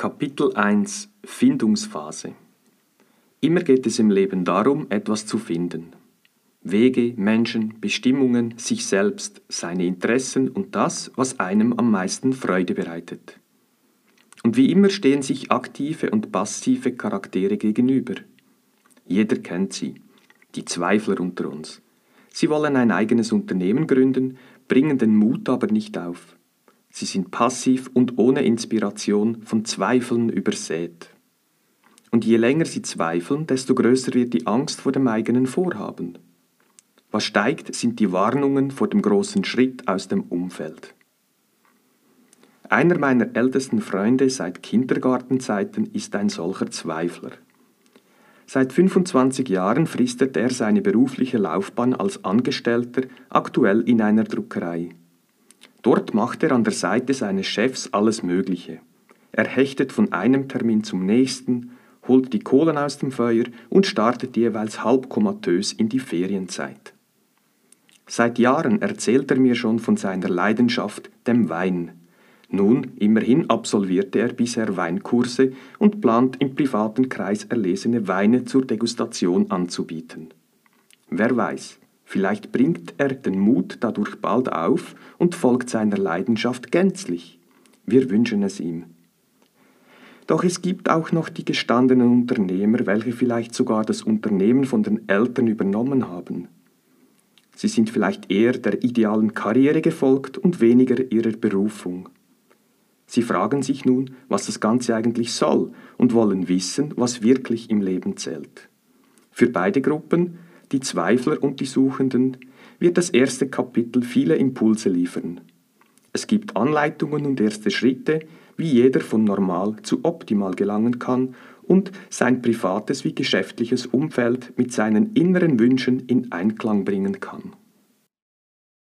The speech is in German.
Kapitel 1 Findungsphase Immer geht es im Leben darum, etwas zu finden. Wege, Menschen, Bestimmungen, sich selbst, seine Interessen und das, was einem am meisten Freude bereitet. Und wie immer stehen sich aktive und passive Charaktere gegenüber. Jeder kennt sie, die Zweifler unter uns. Sie wollen ein eigenes Unternehmen gründen, bringen den Mut aber nicht auf. Sie sind passiv und ohne Inspiration von Zweifeln übersät. Und je länger sie zweifeln, desto größer wird die Angst vor dem eigenen Vorhaben. Was steigt, sind die Warnungen vor dem großen Schritt aus dem Umfeld. Einer meiner ältesten Freunde seit Kindergartenzeiten ist ein solcher Zweifler. Seit 25 Jahren fristet er seine berufliche Laufbahn als Angestellter aktuell in einer Druckerei. Dort macht er an der Seite seines Chefs alles Mögliche. Er hechtet von einem Termin zum nächsten, holt die Kohlen aus dem Feuer und startet jeweils halbkomatös in die Ferienzeit. Seit Jahren erzählt er mir schon von seiner Leidenschaft, dem Wein. Nun, immerhin absolvierte er bisher Weinkurse und plant im privaten Kreis erlesene Weine zur Degustation anzubieten. Wer weiß, Vielleicht bringt er den Mut dadurch bald auf und folgt seiner Leidenschaft gänzlich. Wir wünschen es ihm. Doch es gibt auch noch die gestandenen Unternehmer, welche vielleicht sogar das Unternehmen von den Eltern übernommen haben. Sie sind vielleicht eher der idealen Karriere gefolgt und weniger ihrer Berufung. Sie fragen sich nun, was das Ganze eigentlich soll und wollen wissen, was wirklich im Leben zählt. Für beide Gruppen die Zweifler und die Suchenden, wird das erste Kapitel viele Impulse liefern. Es gibt Anleitungen und erste Schritte, wie jeder von normal zu optimal gelangen kann und sein privates wie geschäftliches Umfeld mit seinen inneren Wünschen in Einklang bringen kann.